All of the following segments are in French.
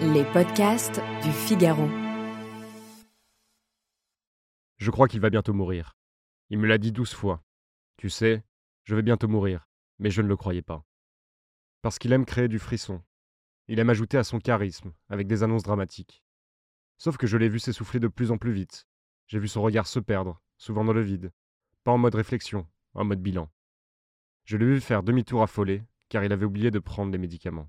Les podcasts du Figaro. Je crois qu'il va bientôt mourir. Il me l'a dit douze fois. Tu sais, je vais bientôt mourir, mais je ne le croyais pas. Parce qu'il aime créer du frisson. Il aime ajouter à son charisme, avec des annonces dramatiques. Sauf que je l'ai vu s'essouffler de plus en plus vite. J'ai vu son regard se perdre, souvent dans le vide. Pas en mode réflexion, en mode bilan. Je l'ai vu faire demi-tour affolé, car il avait oublié de prendre les médicaments.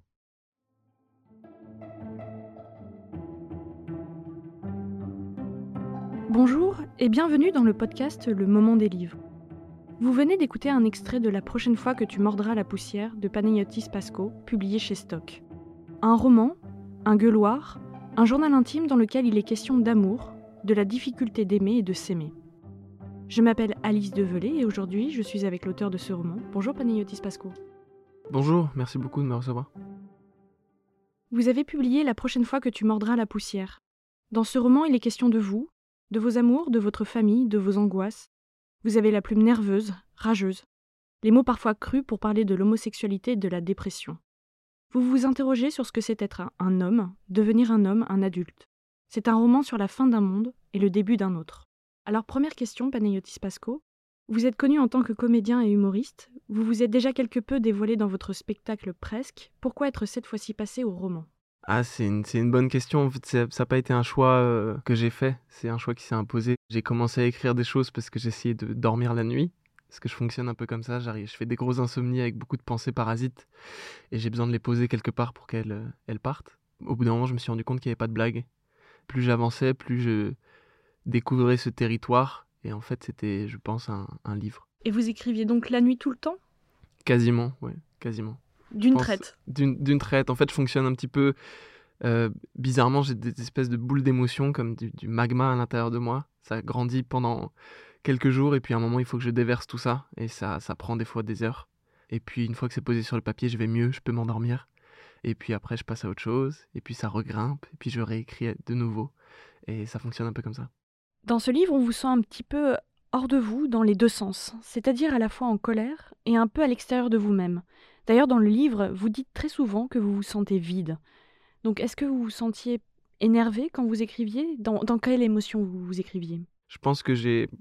Bonjour et bienvenue dans le podcast Le Moment des livres. Vous venez d'écouter un extrait de La prochaine fois que tu mordras la poussière de Panayotis Pasco, publié chez Stock. Un roman, un gueuloir, un journal intime dans lequel il est question d'amour, de la difficulté d'aimer et de s'aimer. Je m'appelle Alice Develay et aujourd'hui je suis avec l'auteur de ce roman. Bonjour Panayotis Pasco. Bonjour, merci beaucoup de me recevoir. Vous avez publié La prochaine fois que tu mordras la poussière. Dans ce roman, il est question de vous, de vos amours, de votre famille, de vos angoisses. Vous avez la plume nerveuse, rageuse, les mots parfois crus pour parler de l'homosexualité et de la dépression. Vous vous interrogez sur ce que c'est être un, homme, devenir un homme, un adulte. C'est un roman sur la fin d'un monde et le début d'un autre. Alors première question, Panayotis Pasco. Vous êtes connu en tant que comédien et humoriste. Vous vous êtes déjà quelque peu dévoilé dans votre spectacle presque. Pourquoi être cette fois-ci passé au roman? Ah, c'est une, c'est une bonne question. En fait, ça n'a pas été un choix euh, que j'ai fait. C'est un choix qui s'est imposé. J'ai commencé à écrire des choses parce que j'essayais de dormir la nuit. Parce que je fonctionne un peu comme ça. J'arrive, je fais des grosses insomnies avec beaucoup de pensées parasites. Et j'ai besoin de les poser quelque part pour qu'elles euh, elles partent. Au bout d'un moment, je me suis rendu compte qu'il n'y avait pas de blague. Plus j'avançais, plus je découvrais ce territoire. Et en fait, c'était, je pense, un, un livre. Et vous écriviez donc la nuit tout le temps? Quasiment, ouais, quasiment. D'une traite D'une d'une traite. En fait, je fonctionne un petit peu euh, bizarrement. J'ai des espèces de boules d'émotions, comme du, du magma à l'intérieur de moi. Ça grandit pendant quelques jours, et puis à un moment, il faut que je déverse tout ça. Et ça, ça prend des fois des heures. Et puis, une fois que c'est posé sur le papier, je vais mieux, je peux m'endormir. Et puis après, je passe à autre chose. Et puis, ça regrimpe. Et puis, je réécris de nouveau. Et ça fonctionne un peu comme ça. Dans ce livre, on vous sent un petit peu hors de vous dans les deux sens, c'est-à-dire à la fois en colère et un peu à l'extérieur de vous-même. D'ailleurs, dans le livre, vous dites très souvent que vous vous sentez vide. Donc, est-ce que vous vous sentiez énervé quand vous écriviez? Dans, quelle émotion vous, vous écriviez? Je pense que j'ai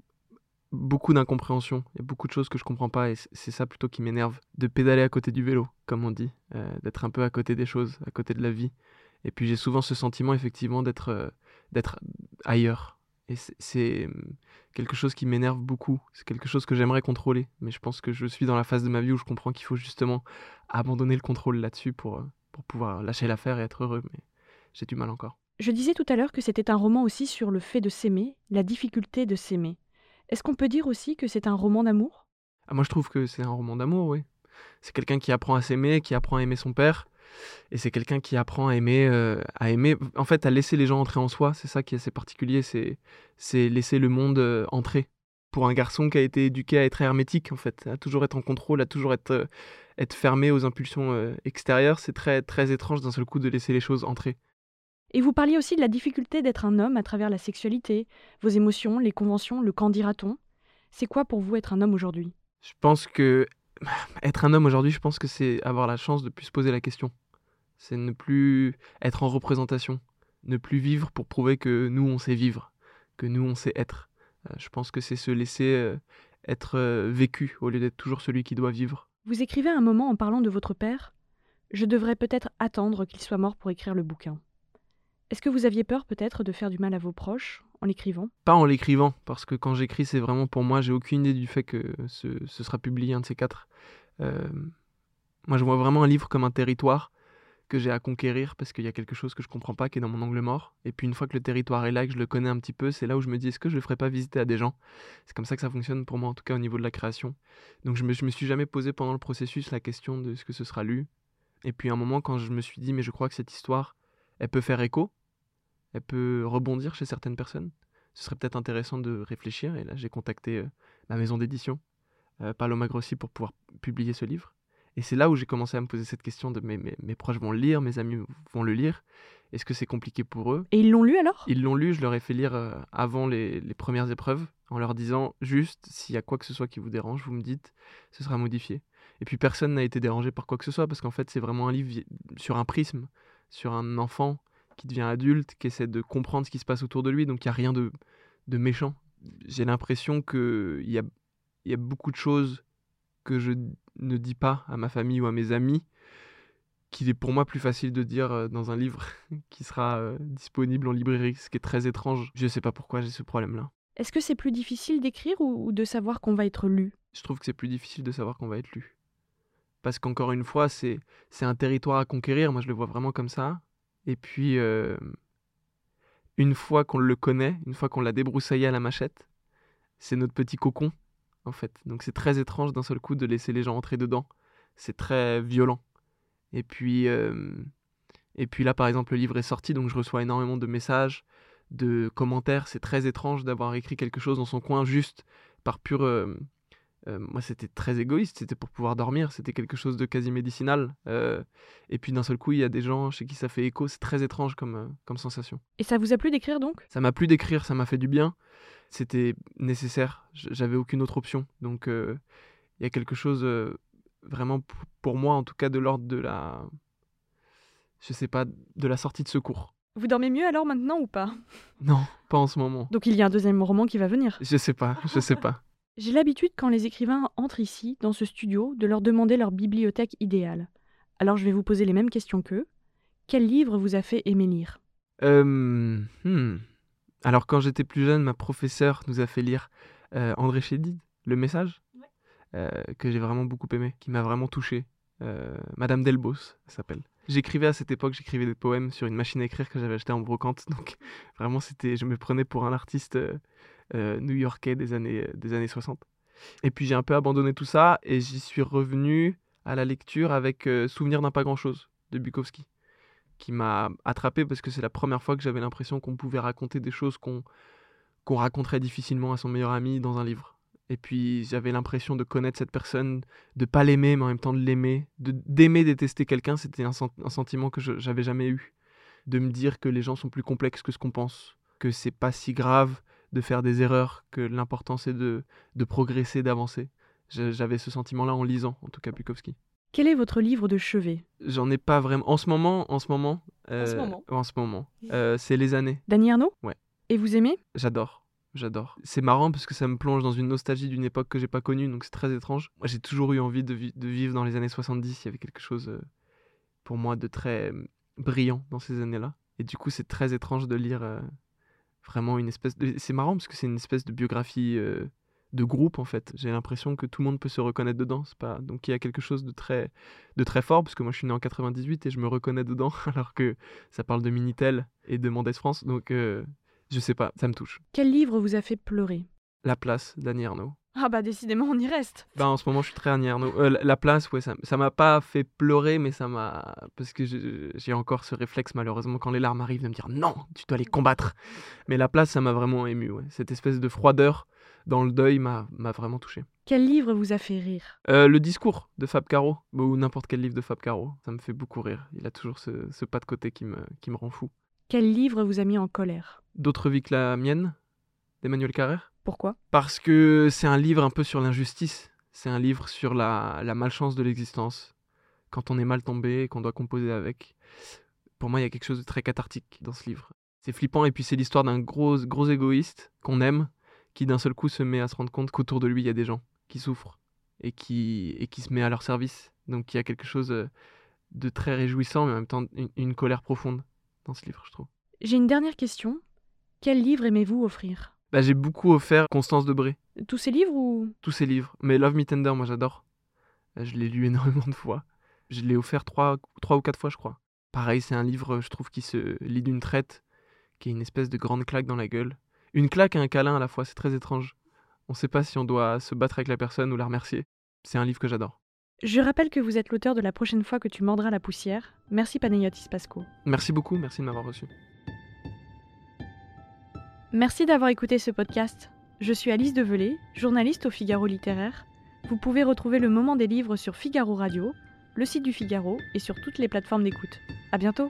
beaucoup d'incompréhension. Il y a beaucoup de choses que je comprends pas et c'est ça plutôt qui m'énerve. De pédaler à côté du vélo, comme on dit. euh, d'être un peu à côté des choses, à côté de la vie. Et puis j'ai souvent ce sentiment effectivement d'être euh, d'être ailleurs. Et c'est- euh, quelque chose qui m'énerve beaucoup. C'est quelque chose que j'aimerais contrôler. Mais je pense que je suis dans la phase de ma vie où je comprends qu'il faut justement abandonner le contrôle là-dessus pour, euh, pour pouvoir lâcher l'affaire et être heureux. Mais j'ai du mal encore. Je disais tout à l'heure que c'était un roman aussi sur le fait de s'aimer, la difficulté de s'aimer. Est-ce qu'on peut dire aussi que c'est un roman d'amour? Ah, moi, je trouve que c'est un roman d'amour, oui. C'est quelqu'un qui apprend à s'aimer, qui apprend à aimer son père. Et c'est quelqu'un qui apprend à aimer, euh, à aimer, en fait, à laisser les gens entrer en soi. C'est ça qui est assez particulier, c'est, c'est laisser le monde euh, entrer. Pour un garçon qui a été éduqué à être hermétique, en fait, à toujours être en contrôle, à toujours être, euh, être fermé aux impulsions extérieures, c'est très, très étrange d'un seul coup de laisser les choses entrer. Et vous parliez aussi de la difficulté d'être un homme à travers la sexualité, vos émotions, les conventions, le qu'en dira-t-on? C'est quoi pour vous être un homme aujourd'hui? Je pense que être un homme aujourd'hui, je pense que c'est avoir la chance de plus se poser la question. C'est ne plus être en représentation, ne plus vivre pour prouver que nous on sait vivre, que nous on sait être. Euh, je pense que c'est se laisser euh, être euh, vécu au lieu d'être toujours celui qui doit vivre. Vous écrivez un moment en parlant de votre père Je devrais peut-être attendre qu'il soit mort pour écrire le bouquin. Est-ce que vous aviez peur peut-être de faire du mal à vos proches en l'écrivant? Pas en l'écrivant, parce que quand j'écris, c'est vraiment pour moi, j'ai aucune idée du fait que ce, ce sera publié un de ces quatre. Euh, moi, je vois vraiment un livre comme un territoire que j'ai à conquérir parce qu'il y a quelque chose que je comprends pas qui est dans mon angle mort. Et puis une fois que le territoire est là, que je le connais un petit peu, c'est là où je me dis est-ce que je le ferais pas visiter à des gens? C'est comme ça que ça fonctionne pour moi, en tout cas au niveau de la création. Donc je me, je me suis jamais posé pendant le processus la question de ce que ce sera lu. Et puis à un moment, quand je me suis dit mais je crois que cette histoire, elle peut faire écho, elle peut rebondir chez certaines personnes. Ce serait peut-être intéressant de réfléchir. Et là, j'ai contacté euh, ma maison d'édition, euh, Paloma Grossi, pour pouvoir publier ce livre. Et c'est là où j'ai commencé à me poser cette question de mes, mes, proches vont le lire, mes amis vont le lire. Est-ce que c'est compliqué pour eux? Et ils l'ont lu alors? Ils l'ont lu, je leur ai fait lire euh, avant les, les, premières épreuves, en leur disant juste, s'il y a quoi que ce soit qui vous dérange, vous me dites, ce sera modifié. Et puis personne n'a été dérangé par quoi que ce soit, parce qu'en fait c'est vraiment un livre sur un prisme, sur un enfant qui devient adulte, qui essaie de comprendre ce qui se passe autour de lui, donc il n'y a rien de, de méchant. J'ai l'impression qu'il y a, y a beaucoup de choses que je ne dis pas à ma famille ou à mes amis, qu'il est pour moi plus facile de dire euh, dans un livre qui sera euh, disponible en librairie, ce qui est très étrange. Je ne sais pas pourquoi j'ai ce problème-là. Est-ce que c'est plus difficile d'écrire ou de savoir qu'on va être lu? Je trouve que c'est plus difficile de savoir qu'on va être lu. Parce qu'encore une fois, c'est un territoire à conquérir, moi je le vois vraiment comme ça. Et puis, euh, une fois qu'on le connaît, une fois qu'on l'a débroussaillé à la machette, c'est notre petit cocon en fait. Donc c'est très étrange d'un seul coup de laisser les gens entrer dedans. C'est très violent. Et puis, euh, et puis là, par exemple, le livre est sorti, donc je reçois énormément de messages, de commentaires. C'est très étrange d'avoir écrit quelque chose dans son coin juste par pure... Euh, euh, moi, c'était très égoïste, c'était pour pouvoir dormir, c'était quelque chose de quasi médicinal. et puis d'un seul coup, il y a des gens chez qui ça fait écho, c'est très étrange comme, comme sensation. Et ça vous a plu d'écrire donc? Ça m'a plu d'écrire, ça m'a fait du bien c'était nécessaire. J'avais aucune autre option. Donc euh, il y a quelque chose euh, vraiment pour moi, en tout cas, de l'ordre de la, je sais pas, de la sortie de secours. Vous dormez mieux alors maintenant ou pas? Non, pas en ce moment. Donc il y a un deuxième roman qui va venir Je sais pas, je sais pas. J'ai l'habitude quand les écrivains entrent ici, dans ce studio, de leur demander leur bibliothèque idéale. Alors je vais vous poser les mêmes questions qu'eux. Quel livre vous a fait aimer lire? Euh, hmm. Alors quand j'étais plus jeune, ma professeure nous a fait lire euh, André Chédid, Le Message, euh, que j'ai vraiment beaucoup aimé, qui m'a vraiment touché. Madame Delbos, s'appelle. J'écrivais à cette époque, j'écrivais des poèmes sur une machine à écrire que j'avais achetée en brocante, donc vraiment c'était, je me prenais pour un artiste new-yorkais des années, des années 60. Et puis j'ai un peu abandonné tout ça et j'y suis revenu à la lecture avec Souvenir d'un pas grand-chose de Bukowski qui m'a attrapé parce que c'est la première fois que j'avais l'impression qu'on pouvait raconter des choses qu'on raconterait difficilement à son meilleur ami dans un livre. Et puis j'avais l'impression de connaître cette personne, de pas l'aimer, mais en même temps de l'aimer, de d'aimer détester quelqu'un, c'était un, un, sentiment que j'avais jamais eu. De me dire que les gens sont plus complexes que ce qu'on pense, que c'est pas si grave de faire des erreurs, que l'important c'est de, de progresser, d'avancer. J'avais ce sentiment-là en lisant, en tout cas Bukowski. Quel est votre livre de chevet? J'en ai pas vraiment. En ce moment, en ce moment. en ce moment. En ce moment. Euh, c'est Les années. Dany Arnaud? Ouais. Et vous aimez? J'adore. J'adore. C'est marrant parce que ça me plonge dans une nostalgie d'une époque que j'ai pas connue, donc c'est très étrange. Moi, j'ai toujours eu envie de, vivre dans les années 70. Il y avait quelque chose euh, pour moi de très euh, brillant dans ces années-là. Et du coup, c'est très étrange de lire vraiment une espèce de. C'est marrant parce que c'est une espèce de biographie de groupe en fait. J'ai l'impression que tout le monde peut se reconnaître dedans. Pas... Donc il y a quelque chose de très, de très fort, parce que moi je suis né en 98 et je me reconnais dedans, alors que ça parle de Minitel et de Mendès France. Donc euh, je sais pas, ça me touche. Quel livre vous a fait pleurer? La place d'Annie Arnaud. Ah bah décidément on y reste. Bah en ce moment je suis très Annie Arnaud. Euh, la place, ouais, ça m'a pas fait pleurer, mais ça m'a... Parce que j'ai encore ce réflexe malheureusement quand les larmes arrivent de me dire non, tu dois les combattre. Mais la place, ça m'a vraiment ému, ouais. Cette espèce de froideur dans le deuil m'a vraiment touché. Quel livre vous a fait rire? Euh, Le discours de Fab Caro, ou n'importe quel livre de Fab Caro. Ça me fait beaucoup rire. Il a toujours ce, pas de côté qui me, qui me rend fou. Quel livre vous a mis en colère? D'autres vies que la mienne, d'Emmanuel Carrère. Pourquoi? Parce que c'est un livre un peu sur l'injustice. C'est un livre sur la, la malchance de l'existence. Quand on est mal tombé et qu'on doit composer avec. Pour moi, il y a quelque chose de très cathartique dans ce livre. C'est flippant et puis c'est l'histoire d'un gros, gros égoïste qu'on aime qui d'un seul coup se met à se rendre compte qu'autour de lui, il y a des gens qui souffrent et qui, et qui se met à leur service. Donc il y a quelque chose euh, de très réjouissant, mais en même temps une, colère profonde dans ce livre, je trouve. J'ai une dernière question. Quel livre aimez-vous offrir? Bah, J'ai beaucoup offert Constance Debré. Tous ses livres ou? Tous ses livres. Mais Love Me Tender, moi j'adore. Je l'ai lu énormément de fois. Je l'ai offert trois, trois ou quatre fois, je crois. Pareil, c'est un livre, je trouve, qui se lit d'une traite, qui est une espèce de grande claque dans la gueule. Une claque et un câlin à la fois, c'est très étrange. On ne sait pas si on doit se battre avec la personne ou la remercier. C'est un livre que j'adore. Je rappelle que vous êtes l'auteur de La prochaine fois que tu mordras la poussière. Merci Panayotis Pasco. Merci beaucoup, merci de m'avoir reçu. Merci d'avoir écouté ce podcast. Je suis Alice Develay, journaliste au Figaro littéraire. Vous pouvez retrouver le moment des livres sur Figaro Radio, le site du Figaro et sur toutes les plateformes d'écoute. À bientôt!